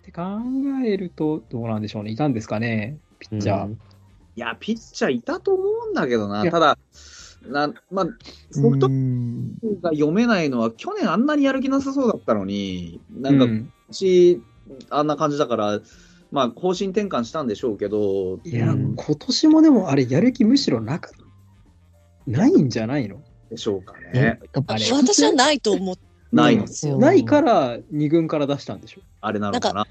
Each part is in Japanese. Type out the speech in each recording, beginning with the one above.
って考えると、どうなんでしょうね。いたんですかね、ピッチャー。うんいや、ピッチャーいたと思うんだけどな。ただ、なまあ、ソフトうんが読めないのは、去年あんなにやる気なさそうだったのに、なんか、う今年あんな感じだから、まあ、方針転換したんでしょうけど、いや、うん今年もでもあれ、やる気むしろなかないんじゃないの？でしょうかえね。やっぱあれ私はないと思っないんですよ。うんないから2軍から出したんでしょ？あれなのかな？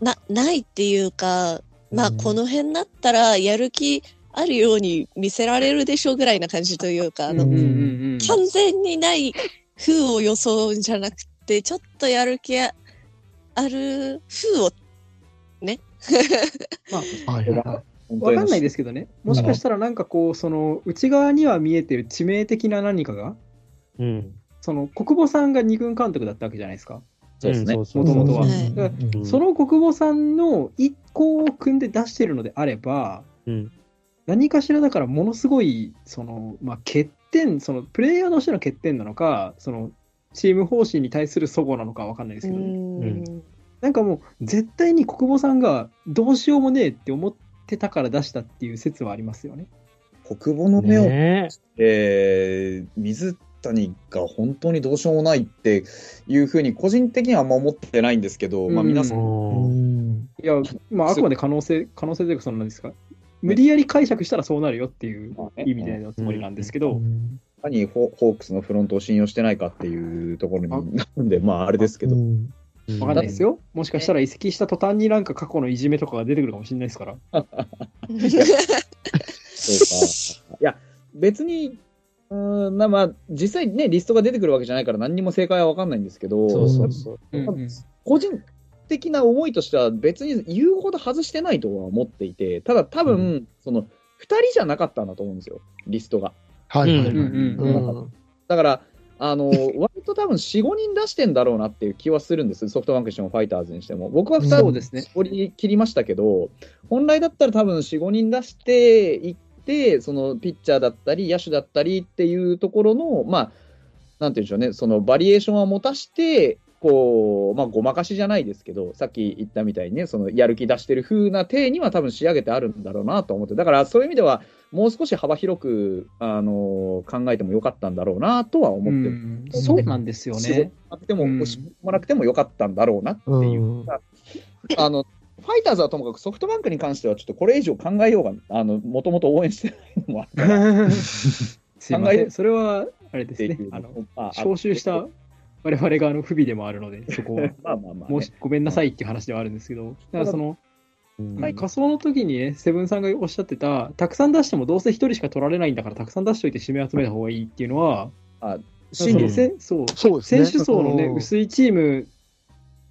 な、ないっていうか、まあ、うんこの辺だったら、やる気あるように見せられるでしょうぐらいな感じというか、あの、うんうんうん完全にない風を装うんじゃなくて、ちょっとやる気ある風を、はいはいはわかんないでですけどね、もしかしたらなんかこう、その内側には見えてる致命的な何かが、うん。その国母さんが二軍監督だったわけじゃないですか。そうですね。んそう元々は。その国母さんの一行を組んで出してるのであれば、うん。何かしらだからものすごい、その、まあ、欠点、そのプレイヤーとしての欠点なのか、そのチーム方針に対する齟齬なのかわかんないですうけど、ん。なんかもう絶対に国母さんがどうしようもねえって思ってたから出したっていう説はありますよね。国母の目を、ねえ。ー水谷が本当にどうしようもないっていうふうに、個人的にはあんま思ってないんですけど、まあ、うん皆えさん、うん。いや、まあ、あくまで可能性、可能性というか、そのなんですか、無理やり解釈したらそうなるよっていう意味でのつもりなんですけど、かにホホークスのフロントを信用してないかっていうところになるんで、まあ、あれですけど、うん。わかんないですよ。もしかしたら移籍した途端になんか過去のいじめとかが出てくるかもしれないですから。そうか。いや、別に、うーんなまあ、実際ね、リストが出てくるわけじゃないから、何にも正解は分かんないんですけど、そうそうそう。うんうん個人的な思いとしては、別に言うほど外してないとは思っていて、ただ多分、うその、2人じゃなかったんだと思うんですよ、リストが。はいはいだから、あの、割と多分4、5人出してんだろうなっていう気はするんです、ソフトバンクにしてもファイターズにしても。僕は2人そうですね。絞り切りましたけど、本来だったら多分4、5人出していって、そのピッチャーだったり、野手だったりっていうところの、まあ、なんていうんでしょうね、そのバリエーションは持たして、こう、まあ、ごまかしじゃないですけど、さっき言ったみたいにね、そのやる気出してる風な体には多分仕上げてあるんだろうなと思って、だからそういう意味では、もう少し幅広く、あの考えてもよかったんだろうなとは思うってそうなんですよ仕事ね。なくても、うん。押し込まなくてもよかったんだろうなっていう。うん。あの、ファイターズはともかくソフトバンクに関してはちょっとこれ以上考えようが、あの、もともと応援してないのもあるからっ すいません。それは、あれです。ねあの、まあ招集した我々側の不備でもあるので、そこは。まあまあまあ、ね。もしごめんなさいっていう話ではあるんですけど、だからその、うん仮想の時にね、セブンさんがおっしゃってた、たくさん出してもどうせ一人しか取られないんだから、たくさん出しといて指名集めた方がいいっていうのは、真理そうそうですね。選手層のね、うん薄いチーム、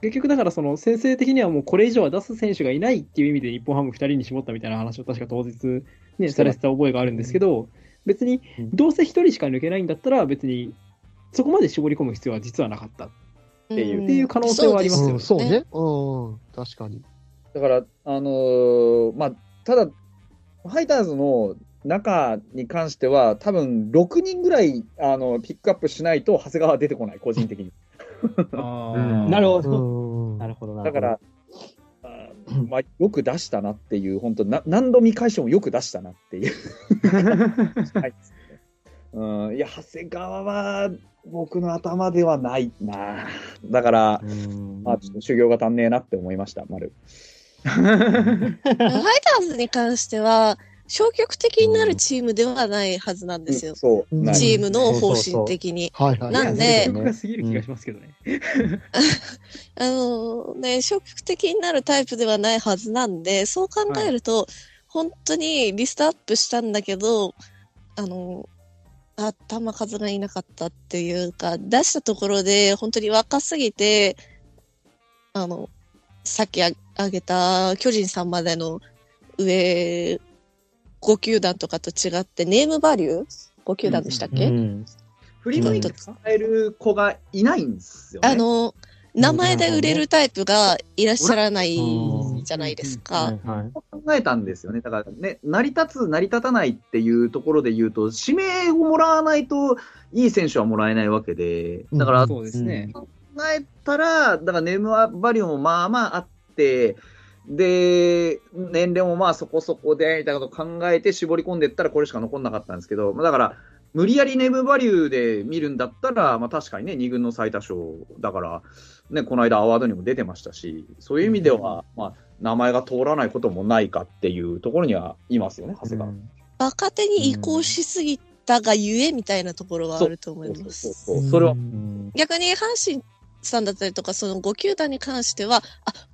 結局だからその先生的にはもうこれ以上は出す選手がいないっていう意味で日本ハム2人に絞ったみたいな話を確か当日、ね、されてた覚えがあるんですけど、別にどうせ1人しか抜けないんだったら別にそこまで絞り込む必要は実はなかった。っていうっていう可能性はありますようんそうね。うん。確かに。だから、あのーまあ、ただ、ファイターズの中に関しては、多分6人ぐらいあのピックアップしないと、長谷川は出てこない、個人的に。あなるほうど。んなるほどな。だから、まあ、よく出したなっていう、本当な、何度見返してもよく出したなっていう。は いうん、いや、長谷川は僕の頭ではないな。だから、うんまあ、ちょっと修行が足んねえなって思いました、丸。ファイターズに関しては、消極的になるチームではないはずなんですよ。そう、うんチームの方針的に。はいはい。なんで。あのね、消極的になるタイプではないはずなんで、そう考えると、本当にリストアップしたんだけど、あの、頭数がいなかったっていうか、出したところで本当に若すぎて、あの、さっきあ挙げた巨人さんまでの上5球団とかと違って、ネームバリュー ?5 球団でしたっけ、うん振り向いて使える子がいないんですよね。あの、名前で売れるタイプがいらっしゃらないじゃないですか。はいはい。考えたんですよね。だからね、成り立つ、成り立たないっていうところで言うと、指名をもらわないといい選手はもらえないわけで、だから考そうですね。えたら、だからネームバリューもまあまああっって、で、年齢もまあそこそこで、みたいなことを考えて絞り込んでいったらこれしか残んなかったんですけど、まあだから、無理やりネームバリューで見るんだったら、まあ確かにね、2軍の最多勝だから、ね、この間アワードにも出てましたし、そういう意味では、まあ、名前が通らないこともないかっていうところにはいますよね、長谷川。若手に移行しすぎたがゆえみたいなところはあると思います。そうそう。それは。うん。逆に阪神さんだったりとか、その5球団に関しては、あ、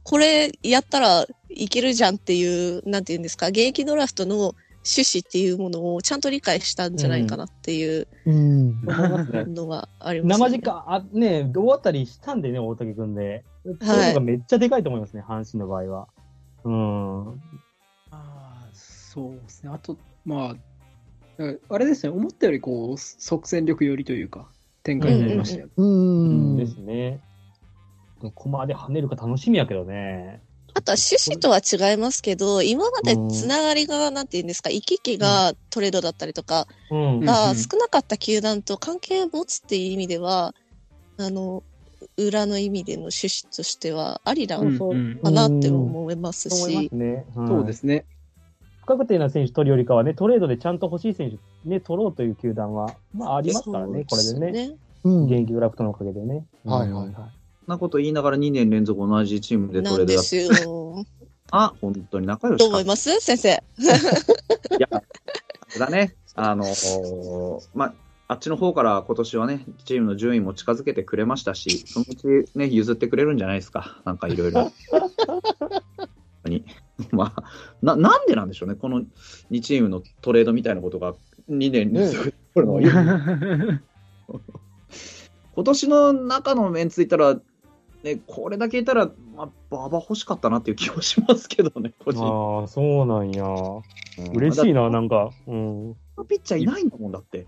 これやったらいけるじゃんっていう、なんていうんですか、現役ドラフトの趣旨っていうものをちゃんと理解したんじゃないかなっていう。のはあります、生時間、あ、ね、大当たりしたんでね、大竹君で。そういうのがめっちゃでかいと思いますね、阪神の場合は。うん。あーそうですね。あと、まあ、あれですね、思ったよりこう即戦力寄りというか、展開になりましたよ。ううんん。ですね。駒で跳ねるか楽しみやけどね。あとは趣旨とは違いますけど、今までつながりが、なんていうんですか、行き来がトレードだったりとか、が少なかった球団と関係を持つっていう意味では、あの、裏の意味での趣旨としてはありなうんのうんかなって思いますしそうですね。不確定な選手取るよりかはね、トレードでちゃんと欲しい選手、ね、取ろうという球団は、まあありますからね、これでね。ね。うん。現役ドラフトのおかげでね。はいはいはい。そんなこと言いながら2年連続同じチームでトレードやっですよ。あ、本当に仲良しかどう思います？先生。いや、だね、あのーまあ、あっちの方から今年はね、チームの順位も近づけてくれましたし、そのうちね、譲ってくれるんじゃないですか、なんかいろいろ。まあな、なんでなんでしょうね、この2チームのトレードみたいなことが2年連続で起こるのは、今年の中のメンツいったら、ね、これだけいたら、まあ、馬場欲しかったなっていう気もしますけどね、個人。ああ、そうなんや。うん嬉しいな、だなんか。うん。ピッチャーいないんだもんだって。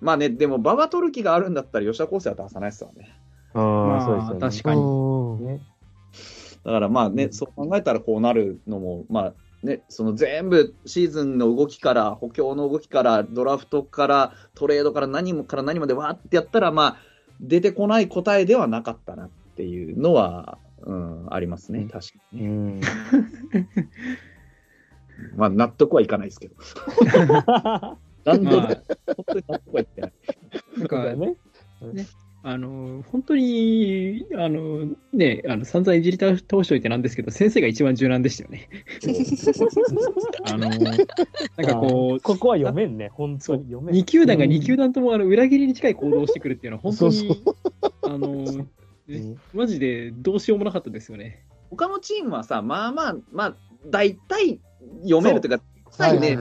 まあね、でも、馬場取る気があるんだったら、吉田康生は出さないですわね。ああ、そうですよね。確かにうんね。だからまあね、そう考えたらこうなるのも、まあね、その全部シーズンの動きから、補強の動きから、ドラフトから、トレードから何もから何までわーってやったら、まあ、出てこない答えではなかったなっていうのは、うん、ありますね、確かにね。うん。まあ、納得はいかないですけど。なんで、まあ本当に納得はいってない。なんか、ね。あの、本当に、あの、ね、あの、散々いじり倒しといてなんですけど、先生が一番柔軟でしたよね。あの、なんかこう、ここは読めんね、本当に読めん。2球団が2球団ともあの裏切りに近い行動をしてくるっていうのは、本当に、そうあの、うんマジでどうしようもなかったですよね。他のチームはさ、まあまあ、まあ、大体読めるというか、大体ね、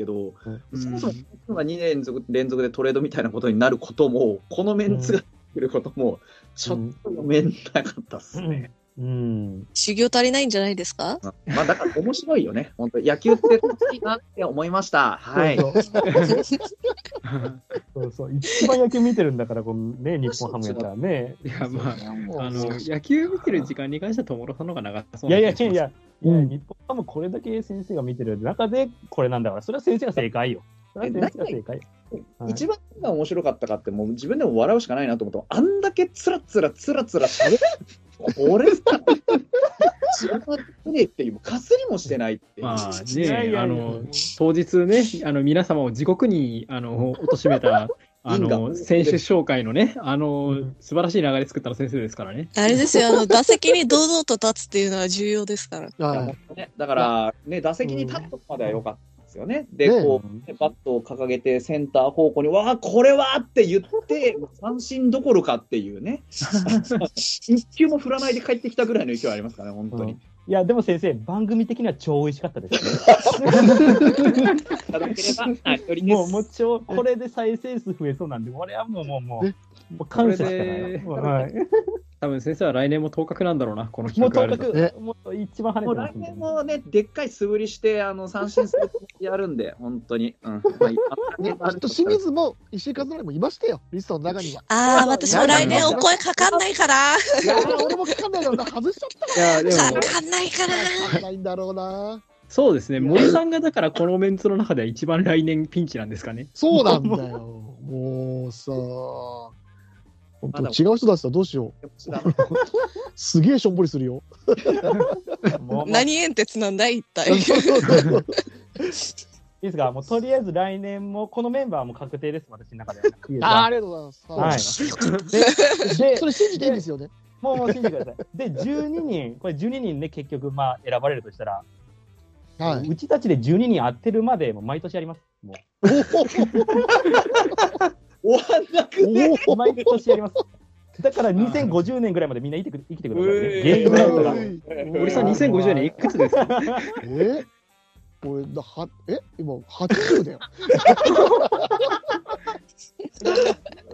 けど、うんそもそもが2年連続連続でトレードみたいなことになることも、このメンツが来ることも、ちょっと読めなかったっすね。うん。修行足りないんじゃないですか？まあ、だから面白いよね。本当野球って楽しいなって思いました。はい。そうそうそうそう。一番野球見てるんだから、このね、日本ハムやったらね。いや、まあ、あの、野球見てる時間に関しては、友呂さんの方が長そいうやいやいやいや、いや日本ハムこれだけ先生が見てる中で、これなんだから、それは先生が正解よ。それは先生が正解よ。はい一番何が面白かったかって、もう自分でも笑うしかないなと思ったあんだけつらつらつらつらしゃべる。俺さ、仕事ねっていう、かすりもしてないって。まあね、あの、当日ね、あの、皆様を地獄に、あの、貶めた、あ因の、果選手紹介のね、あの、素晴らしい流れ作ったの先生ですからね。あれですよ、あの、打席に堂々と立つっていうのは重要ですから。は本当ね、だから、ね、打席に立つまでは良かったんですよね。で、ねこう、ねバットを掲げてセンター方向に、わあ、これはって言って、三振どころかっていうね、一球も振らないで帰ってきたぐらいの勢いありますからね、本当に。いや、でも先生、番組的には超美味しかったですね。もう、もう超、これで再生数増えそうなんで、俺はもう、もう、もうね、もう感謝しかない。はい。多分先生は来年も当確なんだろうな、この企画あると。もう一番跳ねもう来てますんで年もね、でっかい素振りして、あの三振するやるんで、本当に。うん。まあ、い。ね、きっと清水も石井和成もいましたよ、リストの中には。ああ、私も来年お声かかんないかな。いやー、俺もかかんないだろうな、外しちゃったいや、でかも、かんないかな。かかんないんだろうな。そうですね、森さんがだからこのメンツの中では一番来年ピンチなんですかね。そうなんだよ。もうさ、本当違う人だったらどうしよう。すげえしょんぼりするよ。何煙鉄なんだい一体。そうそうそういですか？もうとりあえず来年もこのメンバーはもう確定です、私の中では。あーありがとうございます。はい。それ信じていいんですよね。もうもう信じてください。で、12人、これ12人ね、結局、まあ、選ばれるとしたら、はい。うちたちで12人当てるまで、もう毎年やります。も 終わんなくね。う、毎年やります。だから2050年ぐらいまでみんな生きてく生きてくださいね。ゲームライトが。森さん2050年いくつですか？え俺だはえ？今80だよ。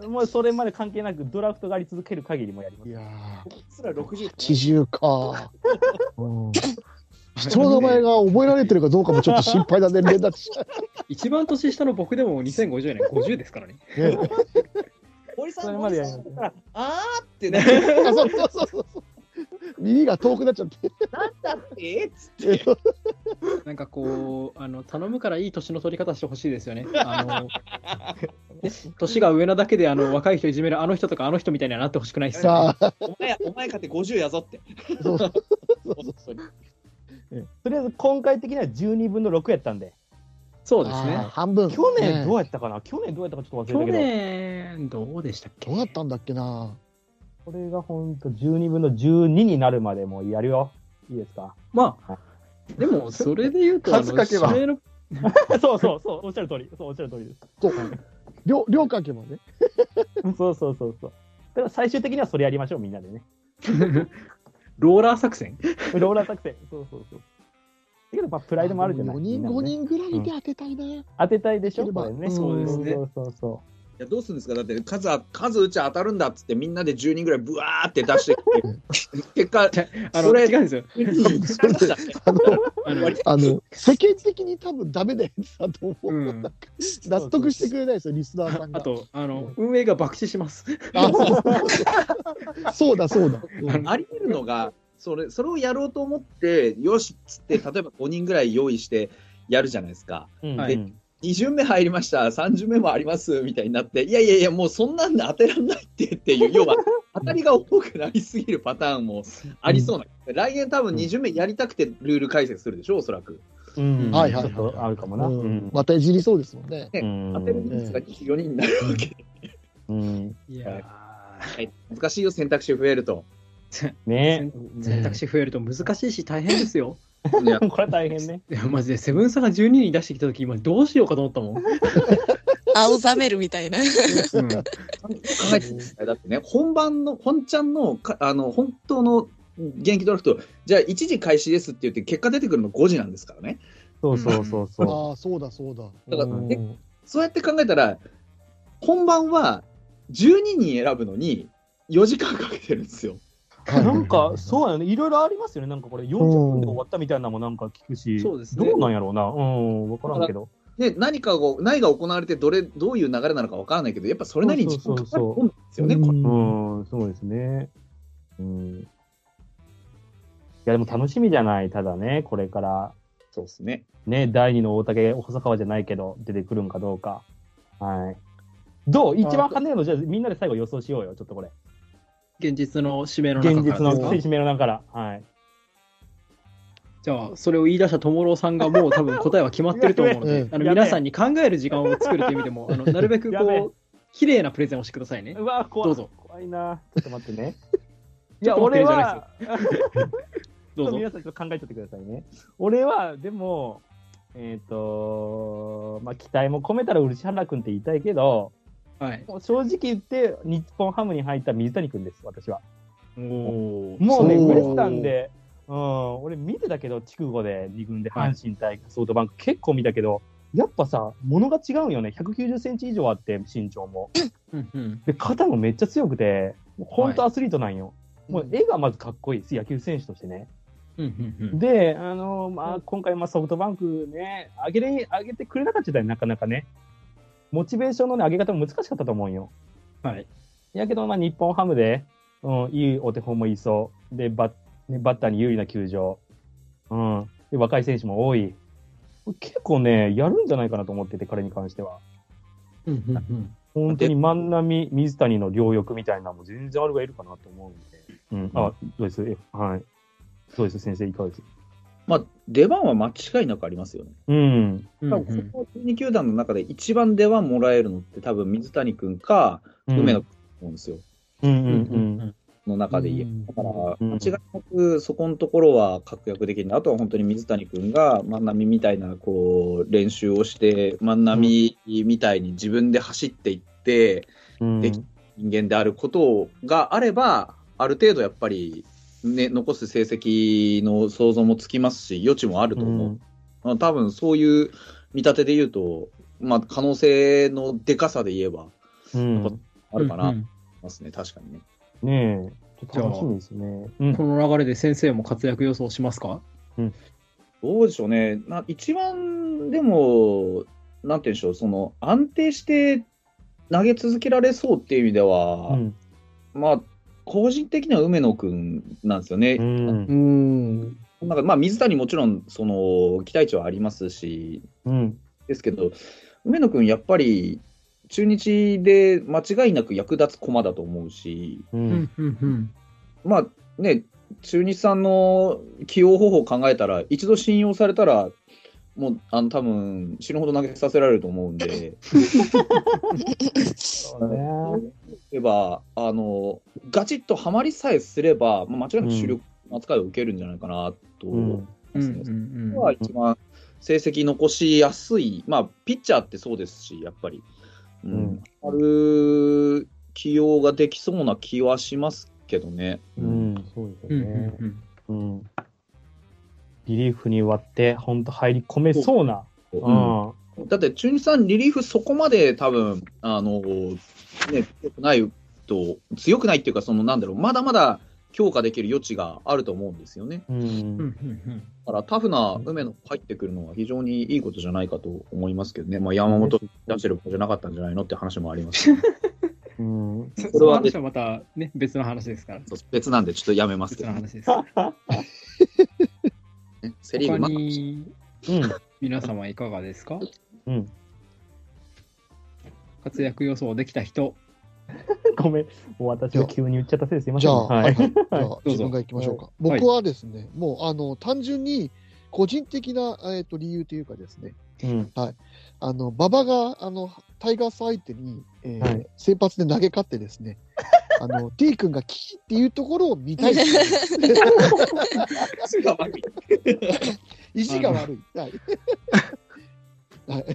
もうそれまで関係なく、ドラフトがあり続ける限りもやりますい。やすら60。ー80か。うん 人の名前が覚えられてるかどうかもちょっと心配な年齢だし。一番年下の僕でも2050年50ですからね。ね森さんそれまでや森あーってね。あそうそうそうそう。耳が遠くなっちゃって。なんだってつって。なんかこう、あの頼むからいい年の取り方してほしいですよね。あのね年が上なだけであの若い人いじめるあの人とかあの人みたいにはなってほしくないっすよ、ね。さあ、お前、お前かって50やぞって。そうそう本とりあえず今回的には12分の6やったんで、そうですね。半分。去年どうねやったかな、去年どうやったかちょっと忘去れたけど、年、どうでしたっけ？どうだったんだっけな？これが本当12分の12になるまでもうやるよ。いいですか？まあ、でも それで言うと、数書けば そうそうそう、おっしゃる通り、そうおっしゃる通りです。そう。両両関係もね。そうそうそうそう。だから最終的にはそれやりましょう、みんなでね。ローラー作戦？ローラー作戦。そうそうそう。だけど、まあ、プライドもあるじゃない。4人、5みんなね人ぐらいで当てたいね。当てたいでしょ、これね。そうですねそうそうそいやどうするんですか？だって数あ数打ち当たるんだっつってみんなで10人ぐらいブワーって出して 結果あのそれ違うんですよ。あの、あの あの世間的に多分ダメなやつだと思う。うん、納得してくれないですよ、リスナーさんが。あとあの、運営が爆死します。あそうだ、そうだ。うんあり得るのがそれそれをやろうと思ってよしっつって例えば5人ぐらい用意してやるじゃないですかう。うんはいうん2巡目入りました。3巡目もあります。みたいになっていやいやいやもうそんなんで当てらんないってっていう 要は当たりが多くなりすぎるパターンもありそうな、来年多分2巡目やりたくてルール改正するでしょおそらく。うん。はいはいちょっとあるかもな。ううん。んまたいじりそうですもんね。うん当てる人数が24人になるわけで、うん。いやはい、難しいよ選択肢増えると。ーね。選択肢増えると難しいし大変ですよ。いや これは大変ね。いやマジでセブンサが12人出してきた時今どうしようかと思ったもん。青ざめるみたいな。うん考えだってね、本番の、本ちゃんのか、あの、本当の現役ドラフト、じゃあ1時開始ですって言って、結果出てくるの5時なんですからね。そうそうそうそう。ああ、そうだそうだ。だからうんえそうやって考えたら、本番は12人選ぶのに4時間かけてるんですよ。はいなんか、そうやね。いろいろありますよね。なんかこれ、40分で終わったみたいなのもなんか聞くし、そうですねどうなんやろうな。うん、わからんけど。で、何かが、何が行われて、どれ、どういう流れなのかわからないけど、やっぱそれなりに時間かかるもんですよね、これうん、そうですね。うん。いや、でも楽しみじゃない。ただね、これから、そうですね。ね、第二の大竹、細川じゃないけど、出てくるんかどうか。はい。どう？一番跳ねるの、じゃあみんなで最後予想しようよ。ちょっとこれ。現実の指名の中現実のからですか？選手名の中から。はい。じゃあ、それを言い出した友郎さんがもう多分答えは決まってると思うのであのやべえ皆さんに考える時間を作るという意味でも、あのなるべくやべえこう、綺麗なプレゼンをしてくださいね。うわ、怖い。どうぞ。怖いな。ちょっと待ってね。い ちょや、っと待ってるじゃない俺は、どうぞ。皆さんちょっと考えちゃってくださいね。俺は、でも、えっ、と、まあ、期待も込めたら漆原君って言いたいけど、はい。もう正直言って、日本ハムに入った水谷君です、私は。おーもうね、そうウエスタンで、うん、俺見てたけど、筑後で2軍で阪神対ソフトバンク、結構見たけど、やっぱさ、物が違うんよね。190センチ以上あって、身長も。うんうんで、肩もめっちゃ強くて、もう本当アスリートなんよ。もう絵がまずかっこいいです、野球選手としてね。うんうんうんで、あのまあ、今回、まあ、ソフトバンクね、上げれ、上げてくれなかったよ、なかなかね。モチベーションの、ね、上げ方も難しかったと思うんよ。はい。やけど、まあ、日本ハムで、うん、いいお手本もいそう。で、バッ,、ね、バッターに有利な球場。うん。で、若い選手も多い。結構ね、やるんじゃないかなと思ってて、彼に関しては。うんうんうん本当に万波、水谷の両翼みたいなのも全然あるがいるかなと思うんで。うん。あ、どうですえはい。そうです、先生、いかがです？まあ、出番は間違いなくありますよね。うん。うん多分この12球団の中で一番出番もらえるのって多分水谷君かうん梅野君思うんですよ。うんうんうんうんの中で言え。だから、うん間違いなくそこのところは確約できるあとは本当に水谷君が万波みたいなこう練習をして、万波みたいに自分で走っていって、うん。でき人間であることがあれば、ある程度やっぱり、ね、残す成績の想像もつきますし、余地もあると思う。まあ多分そういう見立てで言うと、まあ、可能性のでかさで言えば、うん。あるかなと思いうんますね、確かにね。ねえ。ちょっと楽しみですね。うん。この流れで先生も活躍予想しますか？どうでしょうね、な一番でも、なんて言うんでしょう、その安定して投げ続けられそうっていう意味では、うん。まあ、個人的には梅野君なんですよね。うん。ん。なんかまあ水谷もちろんその期待値はありますし、うん。ですけど、梅野君、やっぱり中日で間違いなく役立つ駒だと思うし、う。うんんうんうんまあね、中日さんの起用方法を考えたら、一度信用されたら、もうあの多分死ぬほど投げさせられると思うんで、そうね。例えばあのガチッとはまりさえすれば、まあ、間違いなく主力の扱いを受けるんじゃないかなと思いうん。ますね。うんうんは一番成績残しやすい、まあ、ピッチャーってそうですし、やっぱり、ううんん、ある起用ができそうな気はしますけどね。うん。そうですうんよね。うんうん。リリーフに割って、本当入り込めそうな。ううんん。だって、中日さん、リリーフそこまで多分あの、ね、強くないと、強くないっていうか、そのなんだろう、まだまだ強化できる余地があると思うんですよね。う。うんうんんだからタフな梅野入ってくるのは非常にいいことじゃないかと思いますけどね、まあ、山本出してることじゃなかったんじゃないのって話もありますうん。うん。そこれはその話はまたね、別の話ですから。そう別なんでちょっとやめますけ別ど、の話です。ね、セ・リーグ、他まあにうん。皆様いかがですか？うん。活躍予想できた人。ごめん。もう私が急に言っちゃったせいですいません。じゃあ、ははいい。じゃあ自分が行きましょうか。はい僕はですね、もう、あの、単純に、個人的な、えっ、と、理由というかですね、うん。あの、馬場が、あの、タイガース相手に、えーはい先発で投げ勝ってですね、あの、T 君がキーっていうところを見たいですね。意地が悪い。はい。はい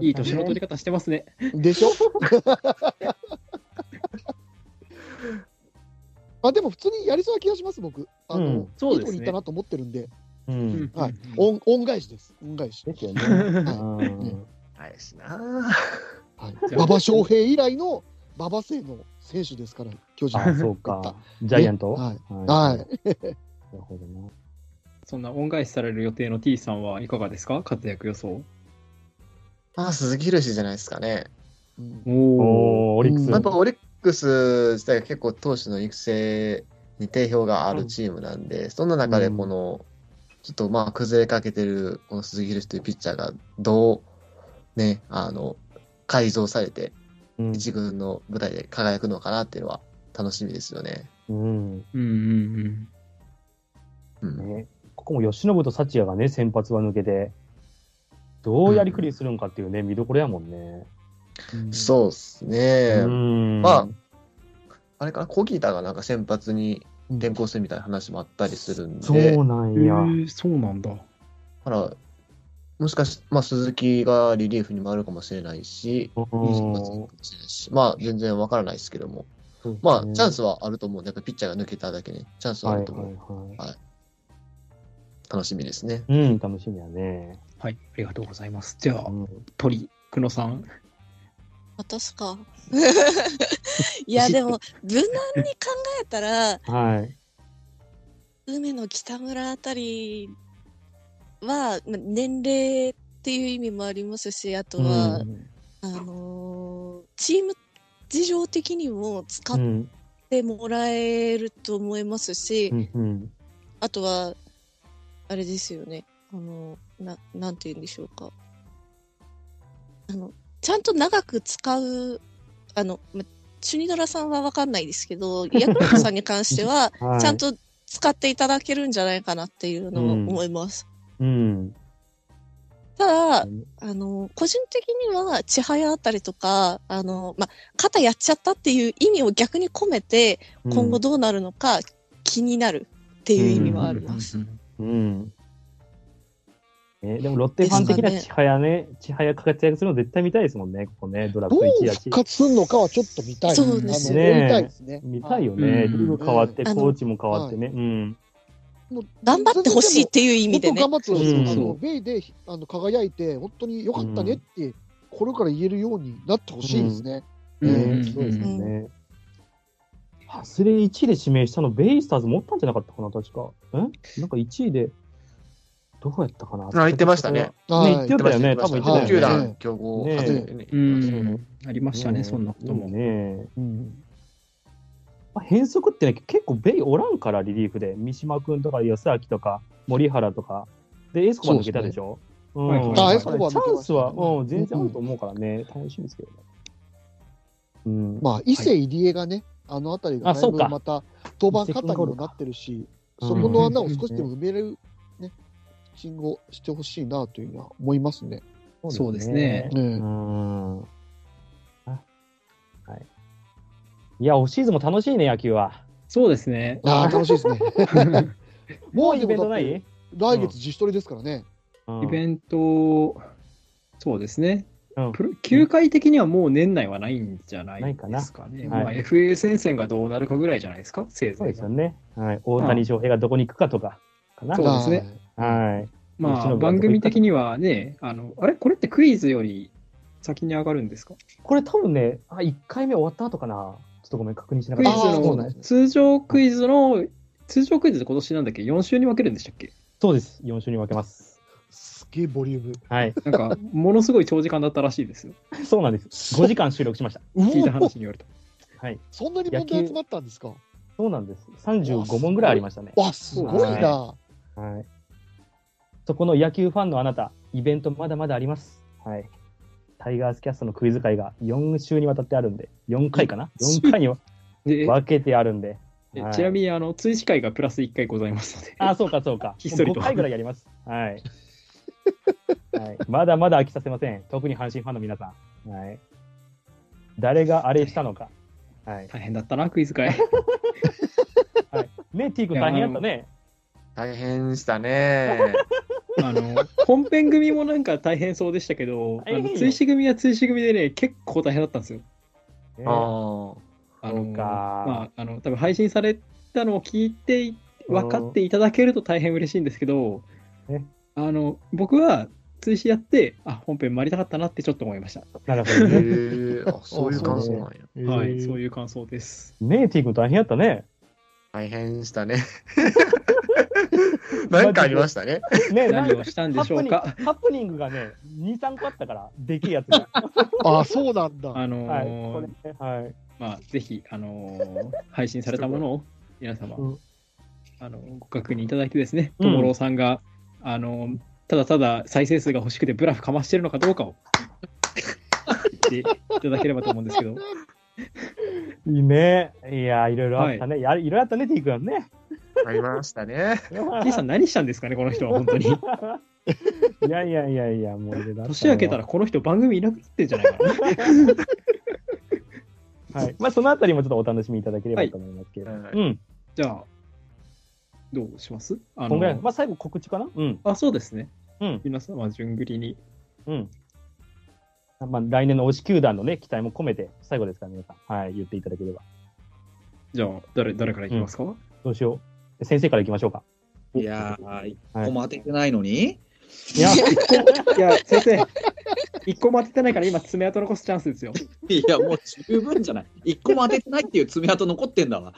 いい年の取り方してますね。でしょ？あでも普通にやりそうな気がします、僕。あの、うんそうですねいい子にいったなと思ってるんで、はいうん恩恩返しです。恩返し。ですよね。はうん返しな。はい馬場翔平以来の馬場姓の選手ですから、巨人。あ、そうか。ジャイアント？はい。ははい。なるほどな。そんな恩返しされる予定の T さんはいかがですか？活躍予想。まあ、鈴木宏じゃないですかね。うんおおー、オリックス。うんやっぱオリックス自体が結構投手の育成に定評があるチームなんで、そんな中でこの、ちょっとまあ崩れかけてるこの鈴木宏というピッチャーがどうね、あの、改造されてうん一軍の舞台で輝くのかなっていうのは楽しみですよね。うん。うんうんうん。ね、ここも吉信と幸也がね、先発は抜けて、どうやりくりするんかっていうね、見どころやもんね。うん。そうですね。んまああれかな、コギータがなんか先発に転向するみたいな話もあったりするんで、そうなんえや。ーそうなんだ。だから、もしかし、まあ、鈴木がリリーフに回るかもしれないし、うんいい先発かもしれないし、まあ、全然わからないですけども、まあ、チャンスはあると思うんで、やっぱピッチャーが抜けただけに、チャンスはあはいると思う。はいはい。楽しみですね。うん、楽しみやね。はい、ありがとうございます。じゃあう、ん鳥、久野さん。私か。いや、でも、無難に考えたら、はい。梅野北村あたりは、ま年齢っていう意味もありますし、あとは、うんあのーチーム事情的にも使っうん。てもらえると思いますし、うんうん。あとは、あれですよね。あの、な、なんて言うんでしょうか。あの、ちゃんと長く使う、あの、まチュニドラさんはわかんないですけど、ヤクルトさんに関しては、はいちゃんと使っていただけるんじゃないかなっていうのをうん思います。うん。ただ、あの、個人的には、千早あたりとか、あの、まあ、肩やっちゃったっていう意味を逆に込めて、今後どうなるのか気になるっていう意味はあります。うん。えでもロッテファン的には千早ね、千早が活躍するの絶対見たいですもんね、ここね、ドラフどうト1位だし復。活するのかはちょっと見たい。そうですねあの追いたいですね。見たいよね。うんリーグ変わって、コーチも変わってね。うん。もう頑張ってほしいっていう意味でね。頑張ってほしい。うんあの、ベイであの輝いて、本当に良かったねって、心から言えるようになってほしいですね。うんうんそうですね。ハスレ1位で指名したの、ベイスターズ持ったんじゃなかったかな、確か。え？なんか1位で、どうやったかな？あ言ってましたね。ね、言ってたよね。多分言ってたよね。球団競合ね初めてね。うん。ありましたね、うんそんなことも。ねうんまあ変則ってね、結構ベイおらんから、リリーフで。三島君とか、安明とか、森原とか。で、エスコバ抜けたでしょ？うエスコバ抜けたねチャンスは、うん、全然あると思うからね、楽しみですけどね。うん。まあ、伊勢入江がね、あの辺りがだいぶまた登板方にもなってるし、そこの穴を少しでも埋めれる、ね、ピッチングをしてほしいなというのは思いますね。そうですね。ねうん。いや、オフシーズンも楽しいね、野球は。そうですね。ああ、楽しいですね。もうイベントない？来月自主トレですからね。うんイベント、そうですね。球界的にはもう年内はないんじゃないないかなですかね。はいまあ、FA 戦線がどうなるかぐらいじゃないですか、せいそうぜいが。ですよね。はい。大谷翔平がどこに行くかとか、かな。そうですねはい。まあ、番組的にはね、あの、あれ？これってクイズより先に上がるんですか？これ多分ね、あ、1回目終わった後かな。ちょっとごめん、確認しなかった。通常クイズの、通常クイズって今年なんだっけ ?4 週に分けるんでしたっけ？そうです。4週に分けます。すげえボリューム。はい。なんか、ものすごい長時間だったらしいですよ。そうなんです。5時間収録しました。聞いた話によると。はい。そんなに問題集まったんですか？そうなんです。35問ぐらいありましたね。わ、すごいな。はい。そこの野球ファンのあなた、イベントまだまだあります。はい。タイガースキャストのクイズ会が4週にわたってあるんで、4回かな ?4 回にで分けてあるんで。えはいちなみに、あの、追試会がプラス1回ございますので。あ、そうか、そうか。ひっそりと5回ぐらいやります。はい。はい、まだまだ飽きさせません。特に阪神ファンの皆さん。はい。誰があれしたのか。はい。大変だったな、クイズ会。ね、T 君大変やったね。大変したね。あの、本編組もなんか大変そうでしたけど、あの追試組は追試組でね、結構大変だったんですよ。ねああ。あの、まあ、あの、多分配信されたのを聞いて、分かっていただけると大変嬉しいんですけどね、あの、僕は追試やって、あ、本編回りたかったなってちょっと思いました。へなるほどね。え、あ、そういう感想なんや。はい、そうう。いう感想です。ね T 君大変やったね。大変したね。なんかありましたね。ね、何をしたんでしょうか。ハプニングがね、2、3個あったから、でけえやつが。あ、そうなんだ。あのはい。ーこれねはい。まあ、ぜひ、あのー配信されたものを皆様、うんあのご確認いただいてですね、うんともろうさんが、あのーただただ再生数が欲しくてブラフかましてるのかどうかを言っていただければと思うんですけど、いいね。いや、いろいろあったね。やいろいろあったね、T 君ね。ありましたね。T さん何したんですかね、この人は本当に。いやいやいやいや、もう年明けたらこの人番組いなくなってんじゃないかな。はい。まあ、そのあたりもちょっとお楽しみいただければと思いますけど。はいうん。じゃあ、どうします？あこんぐらい。まあ、最後告知かな？うん。あ、そうですね。うん。皆様、順繰りに。うん。まあ、来年の推し球団のね、期待も込めて、最後ですから、皆さん。はい。言っていただければ。じゃあ、誰誰からいきますか、どうしよう。先生からいきましょうか。いやー、一はい個も当ててないのに、いや、いや、先生、一個も当ててないから今、爪痕残すチャンスですよ。いや、もう十分じゃない。一個も当ててないっていう爪痕残ってんだわ。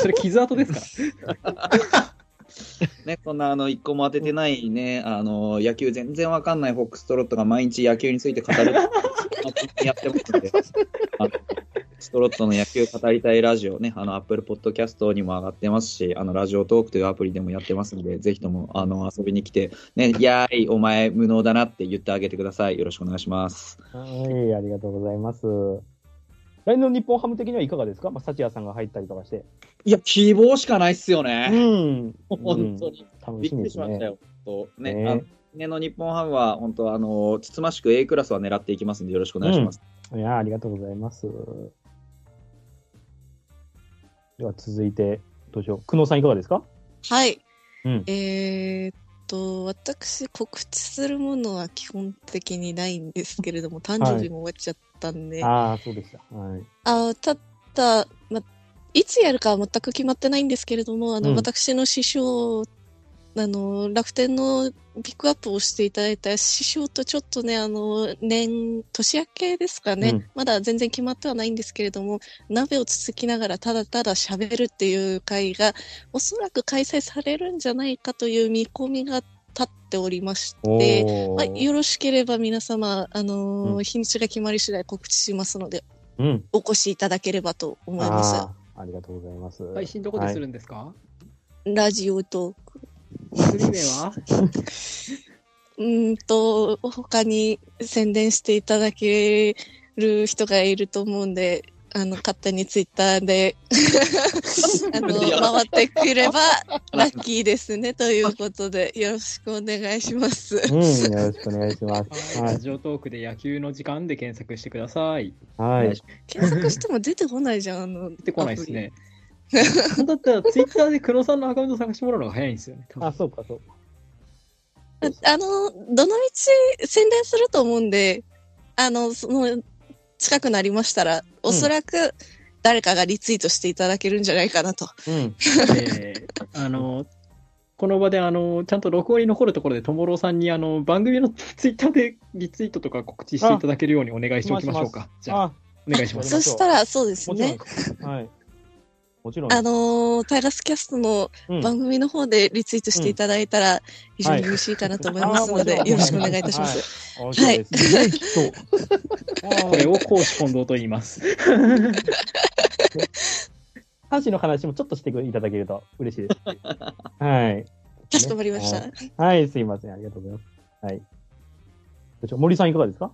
それ傷跡ですから。ね、そんなあの一個も当ててないね、あの野球全然わかんないフォックストロットが毎日野球について語る やってますんで、ストロットの野球語りたいラジオね、あの、アップルポッドキャストにも上がってますし、あの、ラジオトークというアプリでもやってますので、ぜひとも、あの、遊びに来て、ね、やーい、お前無能だなって言ってあげてください。よろしくお願いします。はい、ありがとうございます。来年の日本ハム的にはいかがですか、まあ、サチヤさんが入ったりとかして。いや、希望しかないっすようね。ん。本当に。楽びっくしみですね。りしましたよ。ね、ねあの来年の日本ハムは、本当、あの、つつましく A クラスは狙っていきますんで、よろしくお願いします。いや、ありがとうございます。では続いて、どうしよう。久能さんいかがですか？はい。うんえーっと、私、告知するものは基本的にないんですけれども、誕生日も終わっちゃったんで、ああ、そうでした。はい。あただ、ま、いつやるかは全く決まってないんですけれども、あの、うん私の師匠、あの、楽天のピックアップをしていただいた師匠とちょっとね、あの、年、年明けですかね、うん。まだ全然決まってはないんですけれども、鍋をつつきながらただただ喋るっていう会が、おそらく開催されるんじゃないかという見込みが立っておりまして、おまあ、よろしければ皆様、あのーうん。日にちが決まり次第告知しますので、うん。お越しいただければと思います。ありがとうございます。配信どこでするんですか、ラジオと、スリー名は？うーんと、他に宣伝していただける人がいると思うんで、あの、勝手にツイッターで、あの、回ってくれば、ラッキーですね、ということで、よろしくお願いします。うん、よろしくお願いします。はい、はいラ。ジオトークで野球の時間で検索してください。はい。検索しても出てこないじゃん、あの、出てこないですね。本 当だったらツイッターで黒さんのアカウント探してもらうのが早いんですよね。あ、そうか、そうか。あの、どの道宣伝すると思うんで、あの、その、近くなりましたら、おそらく誰かがリツイートしていただけるんじゃないかなと。うん。えーあの、この場で、あの、ちゃんと録音に残るところで、ともろうさんに、あの、番組のツイッターでリツイートとか告知していただけるようにお願いしておきましょうか。じゃあ、あ、お願いします。そしたら、そうですね。はい。もちろん。あのータイガースキャストのうん番組の方でリツイートしていただいたら、非常に嬉しいかなと思いますので、はいよろしくお願いいたします。はい。これを公私混同と言います。阪神の話もちょっとしていただけると嬉しいです。はい。かしこまりました。はい、すいません。ありがとうございます。はい。森さんいかがですか？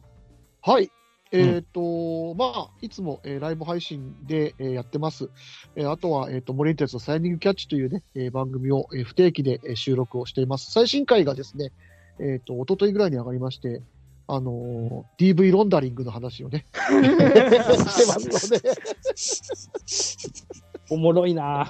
はい。えっ、と、まあ、いつも、えーライブ配信で、えーやってます。えーあとは、えっ、と、森エンテツのサイニングキャッチというね、えー番組を、えー不定期で、えー収録をしています。最新回がですね、えっ、と、一昨日ぐらいに上がりまして、あのー DV ロンダリングの話をね、してますので、おもろいな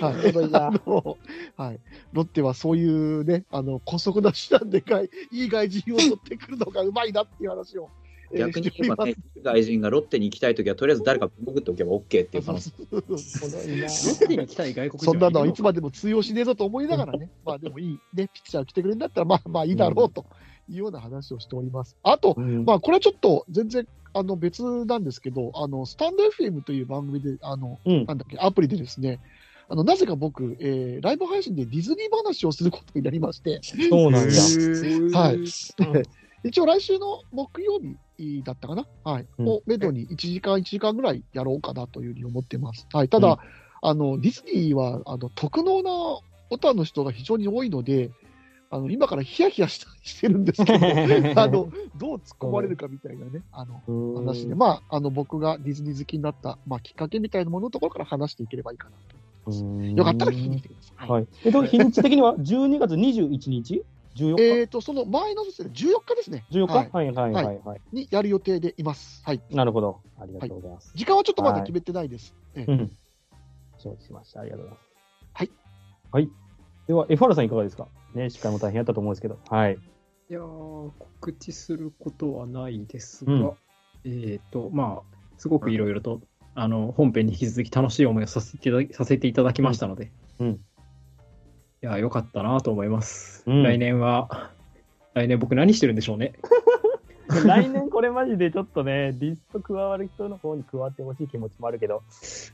はい。おもろいなあの、はい。ロッテはそういうね、あの、姑息な手段でかい、いい外人を取ってくるのがうまいなっていう話を、えー逆に言えばね、外人がロッテに行きたいときは、とりあえず誰か潜っておけば OK っていう可能性。おもろいなロッテに来たい外国人 そんなのはいつもまでも通用しねえぞと思いながらね、まあでもいい、ね、ピッチャー来てくれるんだったら、まあまあいいだろうというような話をしております。あと、うん。まあこれはちょっと全然あの別なんですけど、あの、スタンド FM という番組で、あの、うん。なんだっけ、アプリでですね、あの、なぜか僕、えーライブ配信でディズニー話をすることになりまして、そうなんだ。はい。い。一応来週の木曜日だったかな？はい。うんをめどに1時間、1時間ぐらいやろうかなというふうに思ってます。はい。ただ、うんあの、ディズニーは、あの、特能なオタの人が非常に多いので、あの、今からヒヤヒヤしたしてるんですけど、あの、どう突っ込まれるかみたいなね、あの、話で、まあ、あの、僕がディズニー好きになった、まあ、きっかけみたいなもののところから話していければいいかなと。よかったら聞きに来てください。はい。えっと、日にち的には？12月21日？?14 日、えっ、と、その前のですね、14日ですね。14日？ははいいはいはいはい。にやる予定でいます。はい。なるほど。ありがとうございます。時間はちょっとまだ決めてないです。ええうん。承知しました。ありがとうございます。はい。はい。では、エファルさんいかがですか？ね、司会も大変やったと思うんですけど。はい。いやー告知することはないですが、うんえっ、と、まあ、すごくいろいろと、あの、本編に引き続き楽しい思いをさせていただきさせていただきましたので、うん。いやー、よかったなと思います。うん来年は、来年僕何してるんでしょうね。来年これマジでちょっとね、リスト加わる人の方に加わってほしい気持ちもあるけど、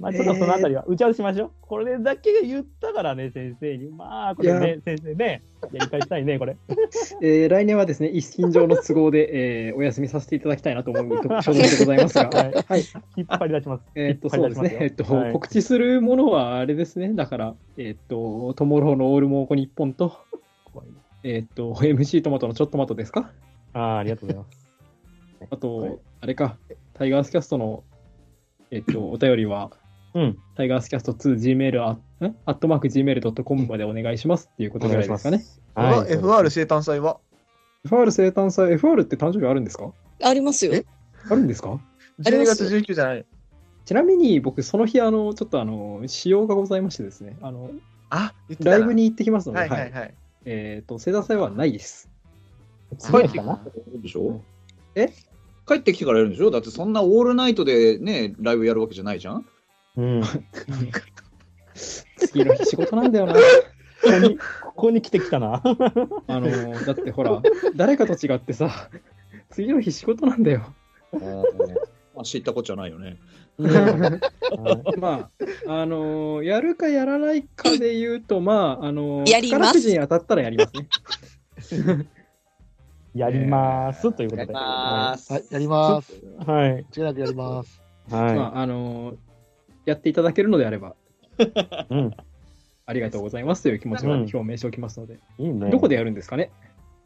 まあちょっとそのあたりは打ち合わせしましょう。これだけ言ったからね、先生に。まあ、これいね、先生ね、やり返したいね、これ。えー来年はですね、一身上の都合で、えーお休みさせていただきたいなと思うと所存でございますが、はいはい。引っ張り出します。えーっと、そうですね。えっと、はい告知するものはあれですね。だから、えーっと、トモローのオールモーコ日本と、えーっと、MC トマトのちょっとマトですか？ああ、ありがとうございます。あと、はい。あれか、タイガースキャストの、えっと、お便りは、うん。タイガースキャスト 2gmail、あんアットマーク gmail.com までお願いしますっていうことぐらいですかね。はい。FR 生誕祭は？FR 生誕祭、FR って誕生日あるんですか？ありますよ。え？あるんですか？12あります。月19じゃない。ちなみに僕、その日、あの、ちょっとあの、仕様がございましてですね、あの、あ、ライブに行ってきますので、はいはいはい。えっと、生誕祭はないです。次か？なでしょ帰ってきてからやるんでしょ？だってそんなオールナイトでね、ライブやるわけじゃないじゃん？うん。こ 次の日仕事なんだよな。こに、ここに来てきたな。あの、だってほら、誰かと違ってさ、次の日仕事なんだよ。まあ、知ったこっちゃないよね。はいまあ、あのーやるかやらないかで言うと、まあ、あのーやります当たったらやりますね。やります。ということで。やりまはす。はい、やります。い。はい。間違いなくやります。まはあ、あのーやっていただけるのであれば、い。うん。ありがとうございますという気持ちはうん表明しておきますので、いいね。どこでやるんですかね？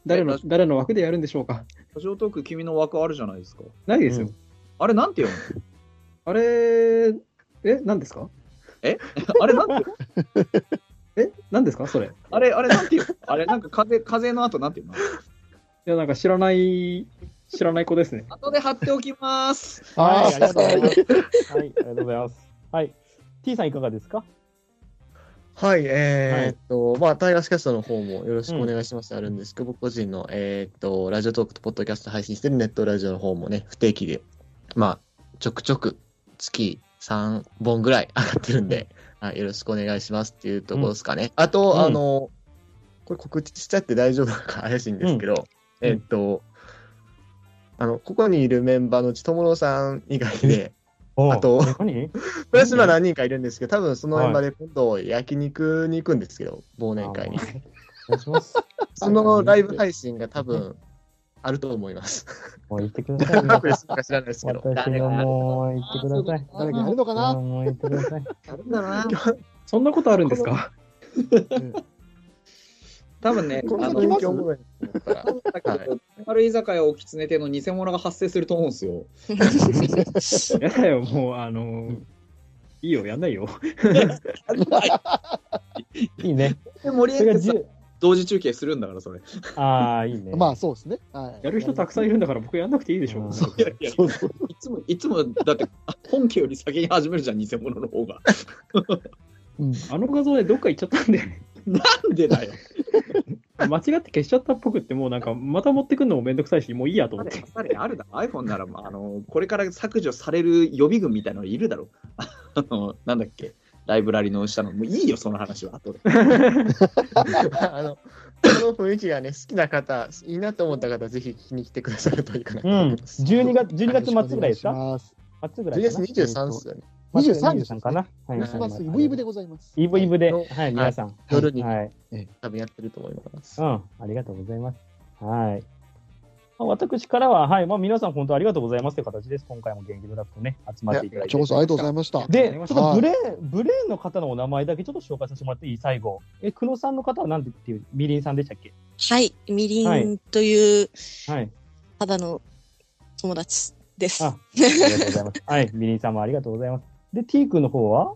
誰のえ誰の枠でやるんでしょうか？ラジオトーク、君の枠あるじゃないですか。ないですよ。うんあれ、なんて読むあれ、え、何ですか？の あれ、なんてえ、何ですか？それ。いあれ、あれ、なんて読む？あれ、なんか風、風の後なんて読むの？や、なんか知らない、知らない子ですね。後で貼っておきます。はい。ありがとうございはます。はい。ありがとうございます。はい。T さんいかがですか？はい、えーっと、まあ、タイガースキャストの方もよろしくお願いします、あるんですけど、僕個人の、えーっと、ラジオトークとポッドキャスト配信してるネットラジオの方もね、不定期で、まあ、ちょくちょく月3本ぐらい上がってるんで、はい、よろしくお願いしますっていうところですかね。あと、うんあの、これ告知しちゃって大丈夫なのか怪しいんですけど、えーっと、あの、ここにいるメンバーのうち、ともろさん以外で、あと プラス今何人かいるんですけど、多分そのメンバーで今度焼肉に行くんですけど、忘年会に。そのライブ配信が多分あると思います。もう言ってください。アプリするか知らないですけど。私がもう言ってください。誰かやるのかな？もう言ってください。あるんだな？そんなことあるんですか？多分ね、こんなあの、雰囲気おもろいから。はい丸居酒屋おきつね亭の偽物が発生すると思うんですよ。やだよ、もう、あの、いいよ、やんないよ。いいね。で盛り上げてさそれが同時中継するんだから、それ。ああ、いいね。まあ、そうですね。はい。やる人たくさんいるんだから、僕やんなくていいでしょうん。いやいやいつも、いつも、だって、あ本家より先に始めるじゃん、偽物の方が。うんあの画像でどっか行っちゃったんだよね。なんでだよ。間違って消しちゃったっぽくって、もうなんか、また持ってくるのもめんどくさいし、もういいやと思って。、あれあるだろ。iPhone なら、まああの、これから削除される予備軍みたいなのいるだろ。あの、なんだっけ。ライブラリの下の。もういいよ、その話は。後で。あの、この雰囲気がね、好きな方、いいなと思った方、ぜひ聞きに来てくださるといいかなとうん。思います。12月、12月末ぐらいですお願しかます末ぐらいかな？12月23ですよね。23 23かな？はいクリスマスイブイブでございます。イブイブで、のはい、皆さん。夜にはい。多分やってると思いますう。ん、ありがとうございます。はい。まあ私からは、はい、まあ皆さん本当ありがとうございますという形です。今回も元気ドラフトね、集まっていただいて。ありがとうございました。で、ちょっがとブレーン、ブレーンの方のお名前だけちょっと紹介させてもらっていい？最後。え、久野さんの方は何てっていう、みりんさんでしたっけ？はい。みりはいんというはい。肌の友達です。あありがとうございます。はい、みりんさんもありがとうございます。で、T 君の方は？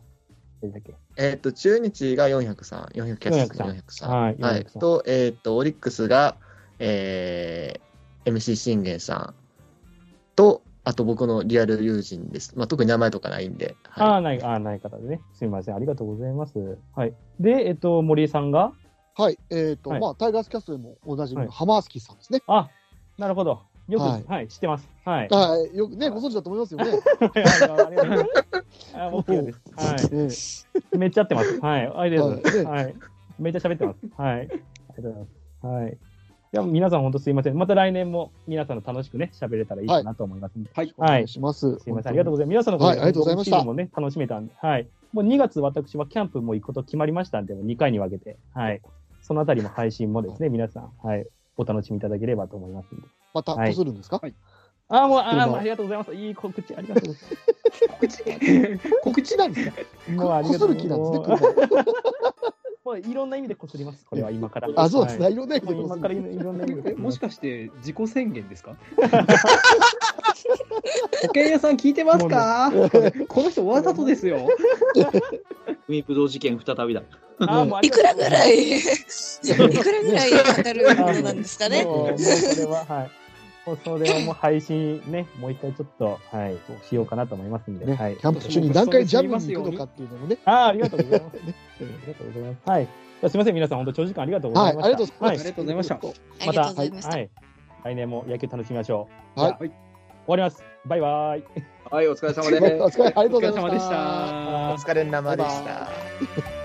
何だっけ？えっと、中日が403、400キャスト403 403。はいはい。403と、えっと、オリックスが、えー、MC 信玄さんと、あと僕のリアル友人です。まあ、特に名前とかないんで。はああ、ない、ああ、ない方でね。すみません。ありがとうございます。はい。で、えっと、森井さんが？はい。えっと、はいまあ、タイガースキャストでもおなじみはいのハマースキーさんですね。あ、なるほど。よく、ははいい、知ってます。はい。はい。よくね、ご存知だと思いますよね。はいありがとうございます。はえい。めっちゃ合ってます。はい。ありがとうございます。ははい。めっちゃ喋ってます。はい。ありがとうございます。はい。や、皆さん本当すいません。また来年も皆さんの楽しくね、喋れたらいいかなと思いますんで。はい。お願いします。すいません。ありがとうございます。皆さんのおかげではいありがとうございましたもね、楽しめたんで。はい。もう2月私はキャンプも行くこと決まりましたんで、もう2回に分けて。はい。そのあたりも配信もですね、皆さん、はい。お楽しみいただければと思いますんで。また、はいこするんですか？あー、もう、あもうありがとうございます。いい告知ありがとうございます。告知なんですか もうありこすがとうる気なんですね、もう車 もういろんな意味でこすります。これは今から。あ、そうですね。はいいろんな意味で今からいろんな意味でもしかして自己宣言ですか？保険屋さん聞いてますか？この人わざとですよ。海ぶどう事件再びだ。いくらぐらい、いくらぐらいかかるものなんですかね？もう、もうそれは、はい。もうそれはもう配信ね、もう一回ちょっと、はい、しようかなと思いますんで。ね、はい。キャンプ中に何回ジャムに行くのかっていうのもね。ああ、ありがとうございます。ありがとうございます。はい。すみません、皆さん、本当長時間ありがとうございました。はいありがとうございますありがとうございました。また、がとうござい。はい。来年も野球楽しみましょう。はい終わります。バイバイ。はい、お疲れ様おです。疲れ、ありがとうございました。お疲れ様でした。お疲れ様でした。